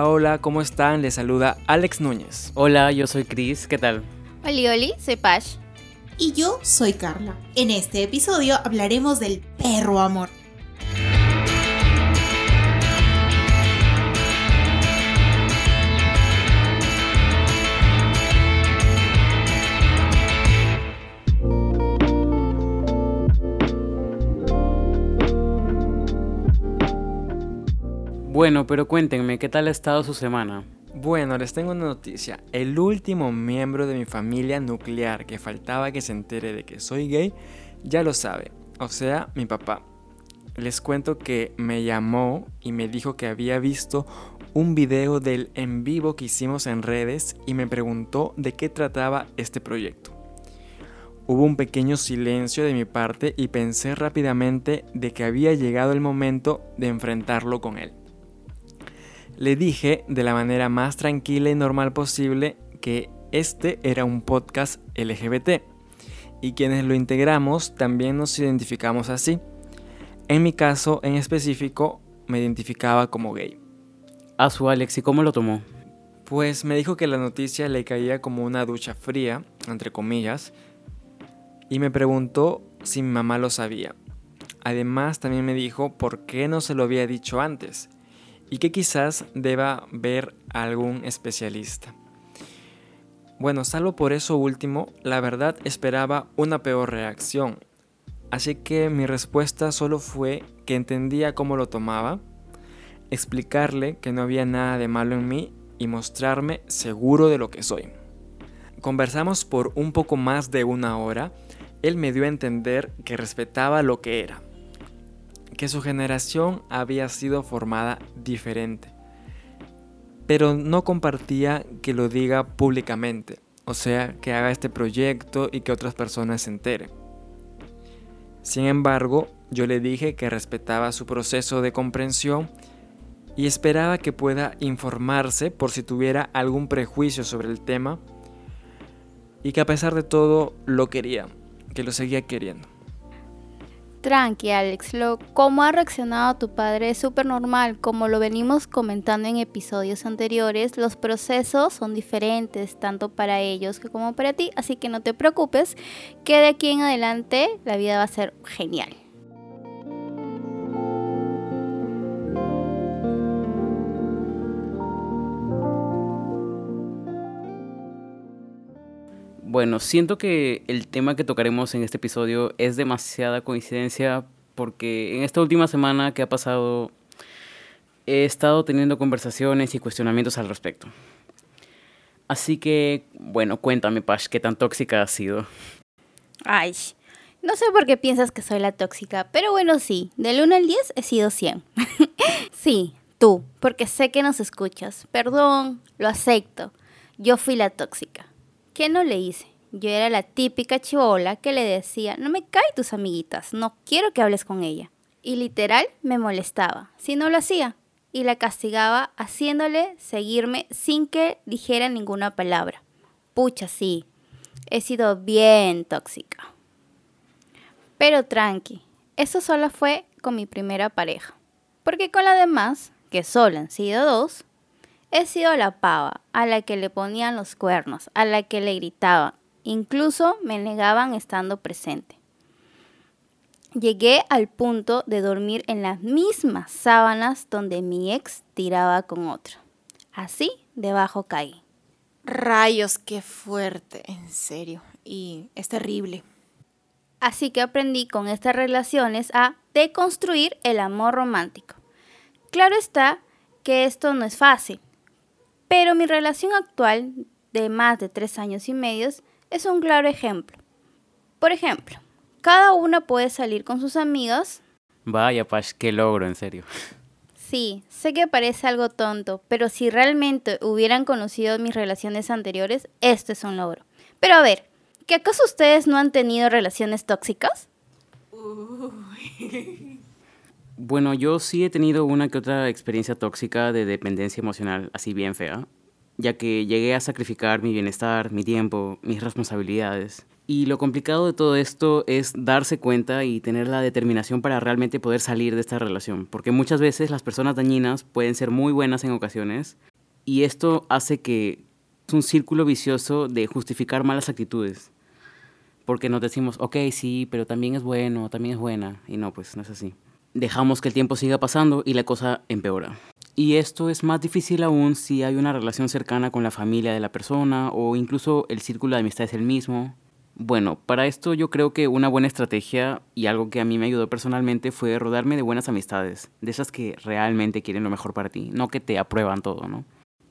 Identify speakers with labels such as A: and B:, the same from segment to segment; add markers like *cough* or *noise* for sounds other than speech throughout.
A: Hola, hola, ¿cómo están? Les saluda Alex Núñez.
B: Hola, yo soy Chris, ¿qué tal?
C: Oli, oli, soy Pash.
D: Y yo soy Carla. En este episodio hablaremos del perro amor.
B: Bueno, pero cuéntenme, ¿qué tal ha estado su semana?
A: Bueno, les tengo una noticia. El último miembro de mi familia nuclear que faltaba que se entere de que soy gay, ya lo sabe. O sea, mi papá. Les cuento que me llamó y me dijo que había visto un video del en vivo que hicimos en redes y me preguntó de qué trataba este proyecto. Hubo un pequeño silencio de mi parte y pensé rápidamente de que había llegado el momento de enfrentarlo con él. Le dije de la manera más tranquila y normal posible que este era un podcast LGBT y quienes lo integramos también nos identificamos así. En mi caso en específico me identificaba como gay.
B: A su Alex, ¿y cómo lo tomó?
A: Pues me dijo que la noticia le caía como una ducha fría, entre comillas, y me preguntó si mi mamá lo sabía. Además también me dijo por qué no se lo había dicho antes y que quizás deba ver algún especialista. Bueno, salvo por eso último, la verdad esperaba una peor reacción. Así que mi respuesta solo fue que entendía cómo lo tomaba, explicarle que no había nada de malo en mí y mostrarme seguro de lo que soy. Conversamos por un poco más de una hora, él me dio a entender que respetaba lo que era, que su generación había sido formada diferente, pero no compartía que lo diga públicamente, o sea, que haga este proyecto y que otras personas se enteren. Sin embargo, yo le dije que respetaba su proceso de comprensión y esperaba que pueda informarse por si tuviera algún prejuicio sobre el tema y que a pesar de todo lo quería, que lo seguía queriendo.
C: Tranqui, Alex, lo cómo ha reaccionado tu padre es súper normal. Como lo venimos comentando en episodios anteriores, los procesos son diferentes tanto para ellos como para ti, así que no te preocupes, que de aquí en adelante la vida va a ser genial.
B: Bueno, siento que el tema que tocaremos en este episodio es demasiada coincidencia porque en esta última semana que ha pasado he estado teniendo conversaciones y cuestionamientos al respecto. Así que, bueno, cuéntame, Pash, ¿qué tan tóxica has sido?
C: Ay, no sé por qué piensas que soy la tóxica, pero bueno, sí, del 1 al 10 he sido 100. *laughs* sí, tú, porque sé que nos escuchas. Perdón, lo acepto. Yo fui la tóxica. ¿Qué no le hice? Yo era la típica chivola que le decía, no me caen tus amiguitas, no quiero que hables con ella. Y literal me molestaba si no lo hacía y la castigaba haciéndole seguirme sin que dijera ninguna palabra. Pucha, sí, he sido bien tóxica. Pero tranqui, eso solo fue con mi primera pareja. Porque con la demás, que solo han sido dos, He sido la pava a la que le ponían los cuernos, a la que le gritaban, incluso me negaban estando presente. Llegué al punto de dormir en las mismas sábanas donde mi ex tiraba con otro. Así debajo caí.
D: Rayos, qué fuerte, en serio. Y es terrible.
C: Así que aprendí con estas relaciones a deconstruir el amor romántico. Claro está que esto no es fácil, pero mi relación actual, de más de tres años y medio, es un claro ejemplo. Por ejemplo, cada una puede salir con sus amigas.
B: Vaya, Pash, qué logro, en serio.
C: Sí, sé que parece algo tonto, pero si realmente hubieran conocido mis relaciones anteriores, esto es un logro. Pero a ver, ¿que acaso ustedes no han tenido relaciones tóxicas? *laughs*
B: Bueno, yo sí he tenido una que otra experiencia tóxica de dependencia emocional, así bien fea. Ya que llegué a sacrificar mi bienestar, mi tiempo, mis responsabilidades. Y lo complicado de todo esto es darse cuenta y tener la determinación para realmente poder salir de esta relación, porque muchas veces las personas dañinas pueden ser muy buenas en ocasiones y esto hace que es un círculo vicioso de justificar malas actitudes. Porque nos decimos, ok, sí, pero también es bueno, también es buena. Y no, pues no es así. Dejamos que el tiempo siga pasando y la cosa empeora. Y esto es más difícil aún si hay una relación cercana con la familia de la persona o incluso el círculo de amistad es el mismo. Bueno, para esto yo creo que una buena estrategia y algo que a mí me ayudó personalmente fue rodarme de buenas amistades, de esas que realmente quieren lo mejor para ti, no que te aprueban todo, ¿no?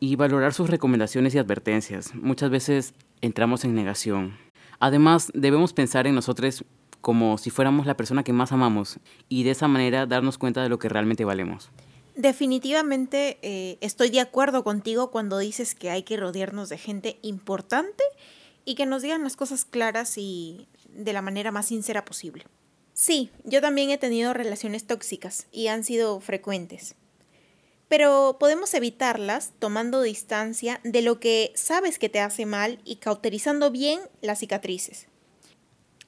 B: Y valorar sus recomendaciones y advertencias. Muchas veces entramos en negación. Además, debemos pensar en nosotros como si fuéramos la persona que más amamos y de esa manera darnos cuenta de lo que realmente valemos.
D: Definitivamente eh, estoy de acuerdo contigo cuando dices que hay que rodearnos de gente importante y que nos digan las cosas claras y de la manera más sincera posible. Sí, yo también he tenido relaciones tóxicas y han sido frecuentes. Pero podemos evitarlas tomando distancia de lo que sabes que te hace mal y cauterizando bien las cicatrices.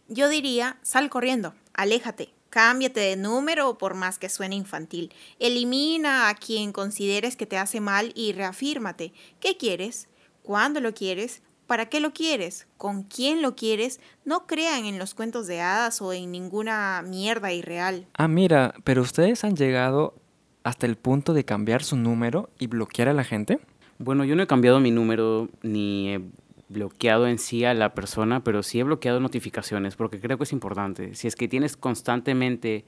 D: Yo diría, sal corriendo, aléjate, cámbiate de número por más que suene infantil. Elimina a quien consideres que te hace mal y reafírmate. ¿Qué quieres? ¿Cuándo lo quieres? ¿Para qué lo quieres? ¿Con quién lo quieres? No crean en los cuentos de hadas o en ninguna mierda irreal.
A: Ah, mira, pero ustedes han llegado hasta el punto de cambiar su número y bloquear a la gente.
B: Bueno, yo no he cambiado mi número ni he bloqueado en sí a la persona, pero sí he bloqueado notificaciones porque creo que es importante. Si es que tienes constantemente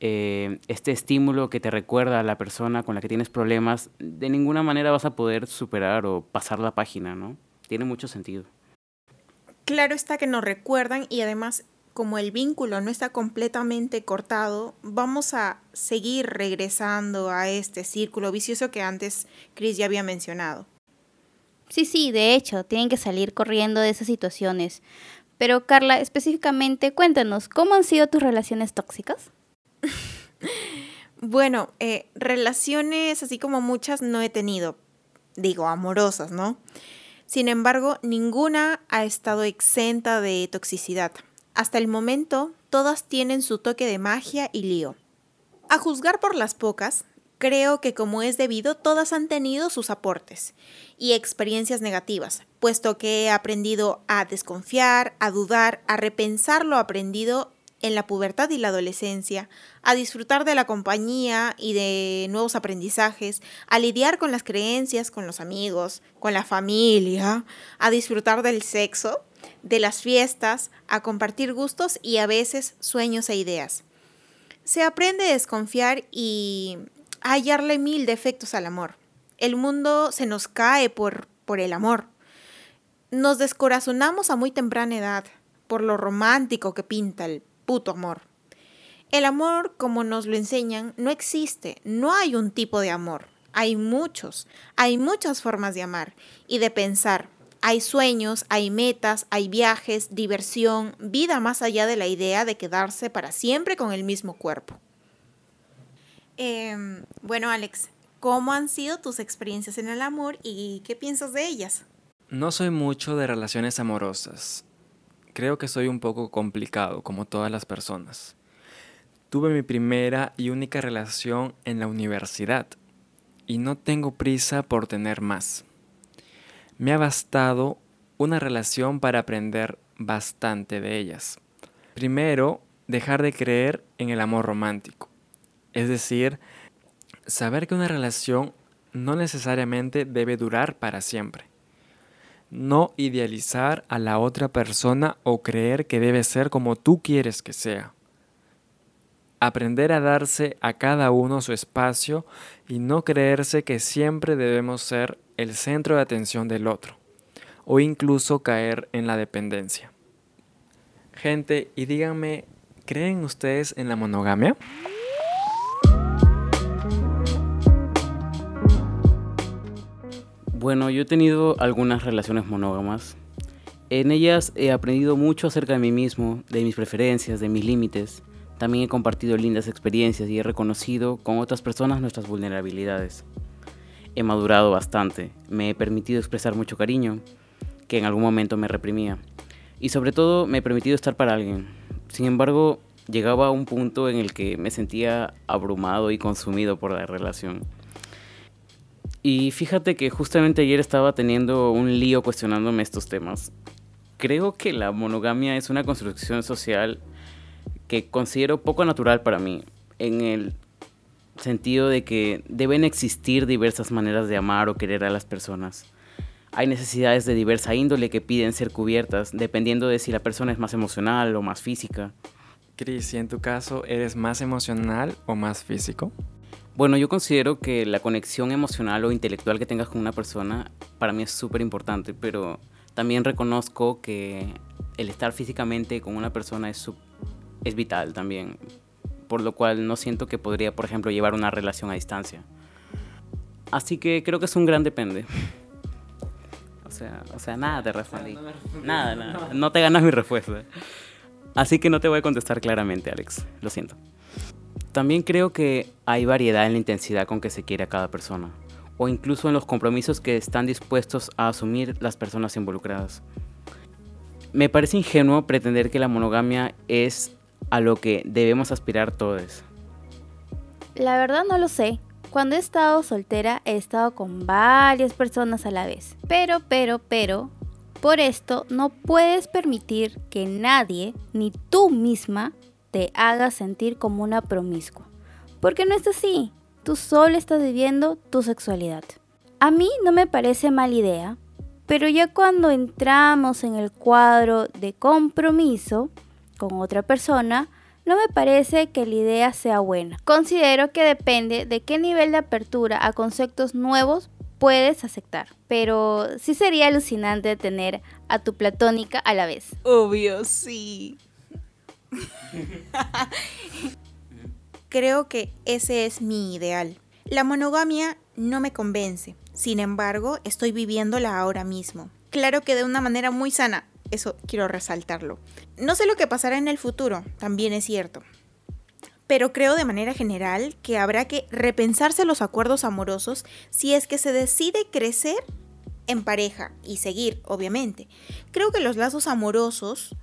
B: eh, este estímulo que te recuerda a la persona con la que tienes problemas, de ninguna manera vas a poder superar o pasar la página, ¿no? Tiene mucho sentido.
D: Claro está que nos recuerdan y además como el vínculo no está completamente cortado, vamos a seguir regresando a este círculo vicioso que antes Chris ya había mencionado.
C: Sí, sí, de hecho, tienen que salir corriendo de esas situaciones. Pero Carla, específicamente, cuéntanos, ¿cómo han sido tus relaciones tóxicas? *laughs*
D: bueno, eh, relaciones así como muchas no he tenido, digo, amorosas, ¿no? Sin embargo, ninguna ha estado exenta de toxicidad. Hasta el momento, todas tienen su toque de magia y lío. A juzgar por las pocas, creo que como es debido, todas han tenido sus aportes y experiencias negativas, puesto que he aprendido a desconfiar, a dudar, a repensar lo aprendido en la pubertad y la adolescencia, a disfrutar de la compañía y de nuevos aprendizajes, a lidiar con las creencias, con los amigos, con la familia, a disfrutar del sexo, de las fiestas, a compartir gustos y a veces sueños e ideas. Se aprende a desconfiar y hallarle mil defectos al amor. El mundo se nos cae por, por el amor. Nos descorazonamos a muy temprana edad por lo romántico que pinta el puto amor. El amor, como nos lo enseñan, no existe. No hay un tipo de amor. Hay muchos. Hay muchas formas de amar y de pensar. Hay sueños, hay metas, hay viajes, diversión, vida más allá de la idea de quedarse para siempre con el mismo cuerpo. Em, bueno, Alex, ¿cómo han sido tus experiencias en el amor y qué piensas de ellas?
A: No soy mucho de relaciones amorosas. Creo que soy un poco complicado, como todas las personas. Tuve mi primera y única relación en la universidad y no tengo prisa por tener más. Me ha bastado una relación para aprender bastante de ellas. Primero, dejar de creer en el amor romántico. Es decir, saber que una relación no necesariamente debe durar para siempre. No idealizar a la otra persona o creer que debe ser como tú quieres que sea. Aprender a darse a cada uno su espacio y no creerse que siempre debemos ser el centro de atención del otro o incluso caer en la dependencia. Gente, y díganme, ¿creen ustedes en la monogamia?
B: Bueno, yo he tenido algunas relaciones monógamas. En ellas he aprendido mucho acerca de mí mismo, de mis preferencias, de mis límites. También he compartido lindas experiencias y he reconocido con otras personas nuestras vulnerabilidades. he madurado bastante, me he permitido expresar mucho cariño, que en algún momento me reprimía. Y sobre todo me he permitido estar para alguien. Sin embargo, llegaba a un punto en el que me sentía abrumado y consumido por la relación. Y fíjate que justamente ayer estaba teniendo un lío cuestionándome estos temas. Creo que la monogamia es una construcción social que considero poco natural para mí, en el sentido de que deben existir diversas maneras de amar o querer a las personas. Hay necesidades de diversa índole que piden ser cubiertas, dependiendo de si la persona es más emocional o más física.
A: Cris, ¿y en tu caso eres más emocional o más físico?
B: Bueno, yo considero que la conexión emocional o intelectual que tengas con una persona para mí es súper importante, pero también reconozco que el estar físicamente con una persona es, es vital también por lo cual no siento que podría, por ejemplo, llevar una relación a distancia. Así que creo que es un gran depende. *laughs* O sea, o sea nada te *laughs* respondí. nada, nada. *laughs* No te ganas mi respuesta. Así que no te voy a contestar claramente, Alex. Lo siento. También creo que hay variedad en la intensidad con que se quiere a cada persona, o incluso en los compromisos que están dispuestos a asumir las personas involucradas. Me parece ingenuo pretender que la monogamia es a lo que debemos aspirar todos?
C: La verdad no lo sé. Cuando he estado soltera he estado con varias personas a la vez. Pero, pero, pero, por esto no puedes permitir que nadie, ni tú misma, te haga sentir como una promiscua. Porque no es así. Tú solo estás viviendo tu sexualidad. A mí no me parece mala idea, pero ya cuando entramos en el cuadro de compromiso, con otra persona, no me parece que la idea sea buena. Considero que depende de qué nivel de apertura a conceptos nuevos puedes aceptar. Pero sí sería alucinante tener a tu platónica a la vez.
D: Obvio, sí. *laughs* Creo que ese es mi ideal. La monogamia no me convence. Sin embargo, estoy viviéndola ahora mismo. Claro que de una manera muy sana, eso quiero resaltarlo. No sé lo que pasará en el futuro, también es cierto. Pero creo de manera general que habrá que repensarse los acuerdos amorosos si es que se decide crecer en pareja y seguir, obviamente. Creo que los lazos amorosos,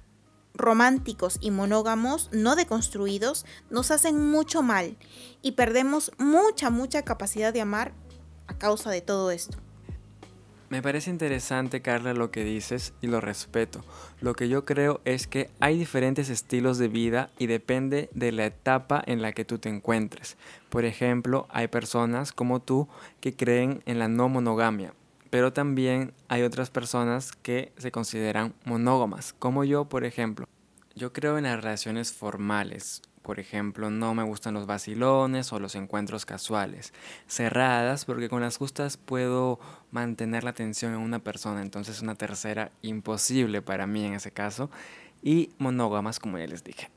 D: románticos y monógamos no deconstruidos nos hacen mucho mal y perdemos mucha, mucha capacidad de amar a causa de todo esto.
A: Me parece interesante, Carla, lo que dices y lo respeto. Lo que yo creo es que hay diferentes estilos de vida y depende de la etapa en la que tú te encuentres. Por ejemplo, hay personas como tú que creen en la no monogamia, pero también hay otras personas que se consideran monógamas, como yo, por ejemplo. Yo creo en las relaciones formales, por ejemplo, no me gustan los vacilones o los encuentros casuales. Cerradas, porque con las justas puedo mantener la atención en una persona, entonces una tercera imposible para mí en ese caso. Y monógamas, como ya les dije.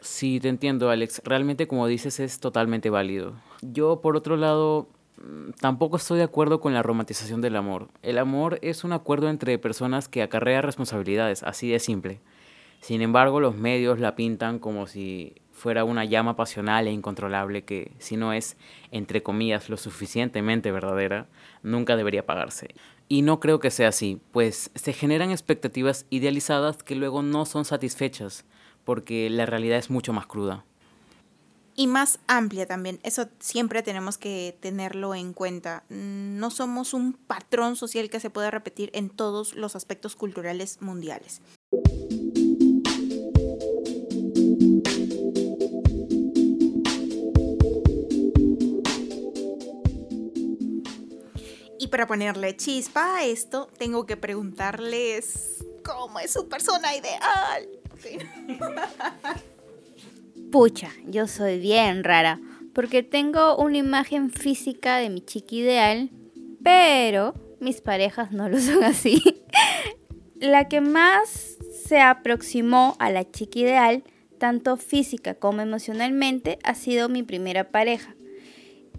B: Sí, te entiendo, Alex. Realmente, como dices, es totalmente válido. Yo, por otro lado, tampoco estoy de acuerdo con la romantización del amor. El amor es un acuerdo entre personas que acarrea responsabilidades, así de simple. Sin embargo, los medios la pintan como si fuera una llama pasional e incontrolable que, si no es, entre comillas, lo suficientemente verdadera, nunca debería pagarse. Y no creo que sea así, pues se generan expectativas idealizadas que luego no son satisfechas, porque la realidad es mucho más cruda.
D: Y más amplia también, eso siempre tenemos que tenerlo en cuenta. No somos un patrón social que se pueda repetir en todos los aspectos culturales mundiales. para ponerle chispa a esto, tengo que preguntarles cómo es su persona ideal. *laughs*
C: Pucha, yo soy bien rara, porque tengo una imagen física de mi chica ideal, pero mis parejas no lo son así. *laughs* La que más se aproximó a la chica ideal, tanto física como emocionalmente, ha sido mi primera pareja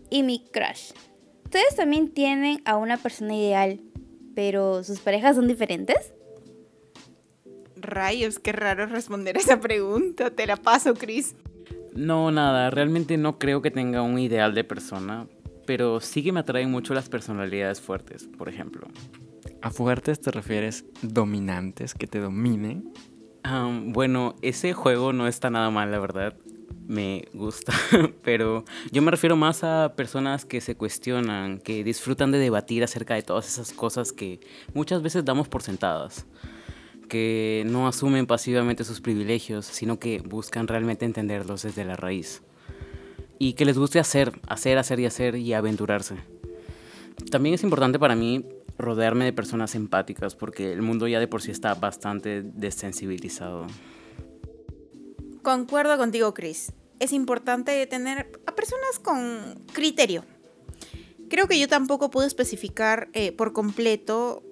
C: y mi crush. ¿Ustedes también tienen a una persona ideal, pero sus parejas son diferentes?
D: Rayos, qué raro responder esa pregunta. Te la paso, Chris.
B: No, nada, realmente no creo que tenga un ideal de persona, pero sí que me atraen mucho las personalidades fuertes, por ejemplo.
A: ¿A fuertes te refieres dominantes, que te dominen?
B: Um, bueno, ese juego no está nada mal, la verdad. Me gusta, *laughs* pero yo me refiero más a personas que se cuestionan, que disfrutan de debatir acerca de todas esas cosas que muchas veces damos por sentadas, que no asumen pasivamente sus privilegios, sino que buscan realmente entenderlos desde la raíz. Y que les guste hacer, hacer, hacer y hacer y aventurarse. También es importante para mí rodearme de personas empáticas porque el mundo ya de por sí está bastante desensibilizado.
D: Concuerdo contigo, Chris. Es importante tener a personas con criterio. Creo que yo tampoco puedo especificar eh, por completo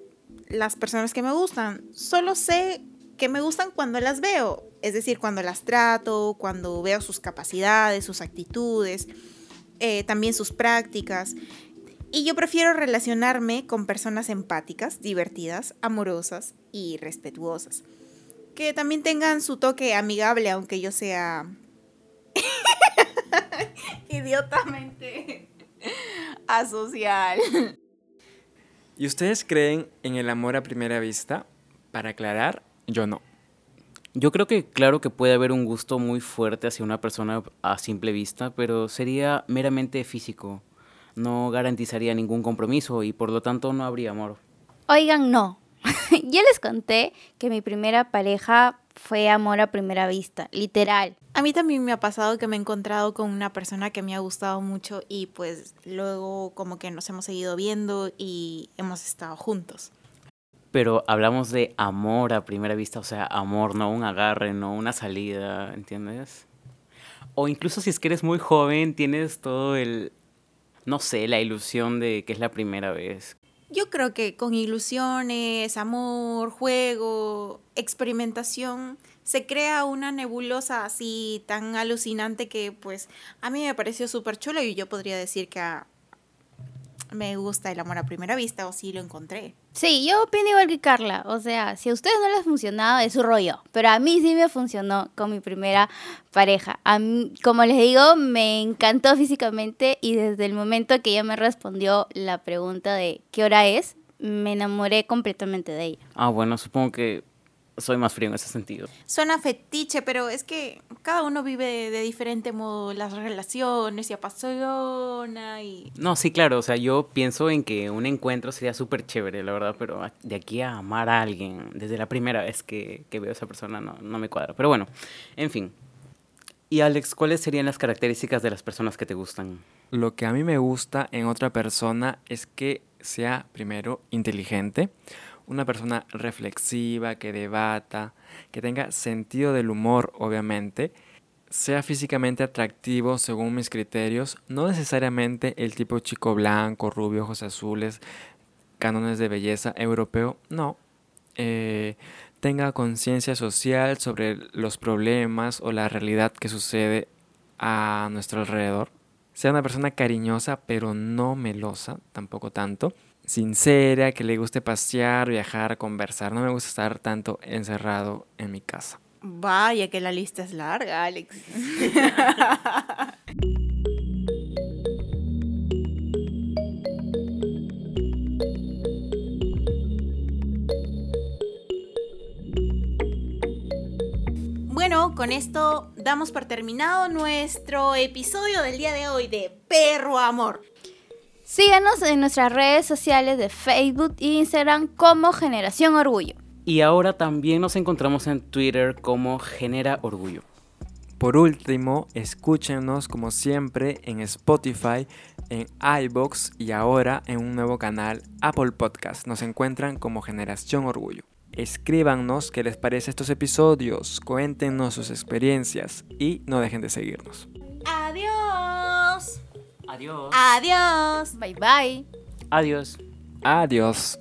D: las personas que me gustan. Solo sé que me gustan cuando las veo. Es decir, cuando las trato, cuando veo sus capacidades, sus actitudes, eh, también sus prácticas. Y yo prefiero relacionarme con personas empáticas, divertidas, amorosas y respetuosas. Que también tengan su toque amigable, aunque yo sea *laughs* idiotamente asocial.
A: ¿Y ustedes creen en el amor a primera vista? Para aclarar, yo no.
B: Yo creo que claro que puede haber un gusto muy fuerte hacia una persona a simple vista, pero sería meramente físico no garantizaría ningún compromiso y por lo tanto no habría amor.
C: Oigan, no. *laughs* Yo les conté que mi primera pareja fue amor a primera vista, literal.
D: A mí también me ha pasado que me he encontrado con una persona que me ha gustado mucho y pues luego como que nos hemos seguido viendo y hemos estado juntos.
B: Pero hablamos de amor a primera vista, o sea, amor, no un agarre, no una salida, ¿entiendes? O incluso si es que eres muy joven, tienes todo el, no sé, la ilusión de que es la primera vez.
D: Yo creo que con ilusiones, amor, juego, experimentación, se crea una nebulosa así tan alucinante que pues a mí me pareció súper chulo y yo podría decir que a, me gusta el amor a primera vista o sí lo encontré.
C: Sí, yo opino igual que Carla. O sea, si a ustedes no les funcionado, es su rollo. Pero a mí sí me funcionó con mi primera pareja. A como les digo, me encantó físicamente y desde el momento que ella me respondió la pregunta de qué hora es, me enamoré completamente de ella.
B: Ah, bueno, supongo que soy más frío en ese sentido.
D: Suena fetiche, pero es que cada uno vive de, diferente modo las relaciones y apasiona y...
B: No, sí, claro, o sea, yo pienso en que un encuentro sería súper chévere, la verdad, pero de aquí a amar a alguien desde la primera vez que, que veo a esa persona no, no me cuadra. Pero bueno, en fin. Y Alex, ¿cuáles serían las características de las personas que te gustan?
A: Lo que a mí me gusta en otra persona es que sea primero inteligente, una persona reflexiva, que debata, que tenga sentido del humor, obviamente, sea físicamente atractivo según mis criterios, no necesariamente el tipo chico blanco, rubio, ojos azules, cánones de belleza europeo, no. Eh, tenga conciencia social sobre los problemas o la realidad que sucede a nuestro alrededor. Sea una persona cariñosa pero no melosa, tampoco tanto sincera, que le guste pasear, viajar, conversar. No me gusta estar tanto encerrado en mi casa.
D: Vaya que la lista es larga, Alex. *laughs* Bueno, con esto damos por terminado nuestro episodio del día de hoy de Perro Amor.
C: Síganos en nuestras redes sociales de Facebook e Instagram como Generación Orgullo.
B: Y ahora también nos encontramos en Twitter como Genera Orgullo.
A: Por último, escúchenos como siempre en Spotify, en iBox y ahora en un nuevo canal Apple Podcast. Nos encuentran como Generación Orgullo. Escríbanos qué les parece estos episodios, cuéntenos sus experiencias y no dejen de seguirnos.
D: Adiós.
B: Adiós.
D: Adiós.
C: Bye bye.
B: Adiós.
A: Adiós.